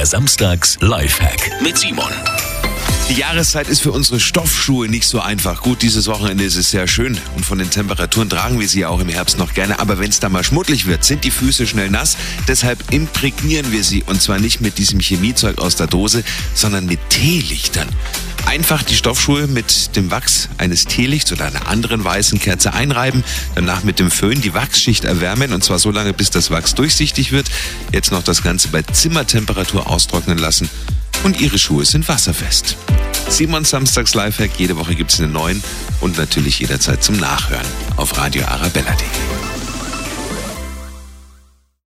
Der Samstags Lifehack mit Simon. Die Jahreszeit ist für unsere Stoffschuhe nicht so einfach. Gut, dieses Wochenende ist es sehr schön und von den Temperaturen tragen wir sie ja auch im Herbst noch gerne. Aber wenn es da mal schmuddelig wird, sind die Füße schnell nass. Deshalb imprägnieren wir sie und zwar nicht mit diesem Chemiezeug aus der Dose, sondern mit Teelichtern. Einfach die Stoffschuhe mit dem Wachs eines Teelichts oder einer anderen weißen Kerze einreiben, danach mit dem Föhn die Wachsschicht erwärmen und zwar so lange, bis das Wachs durchsichtig wird. Jetzt noch das Ganze bei Zimmertemperatur austrocknen lassen und Ihre Schuhe sind wasserfest. Simon Samstags Lifehack, jede Woche gibt es einen neuen und natürlich jederzeit zum Nachhören auf Radio Arabella.de.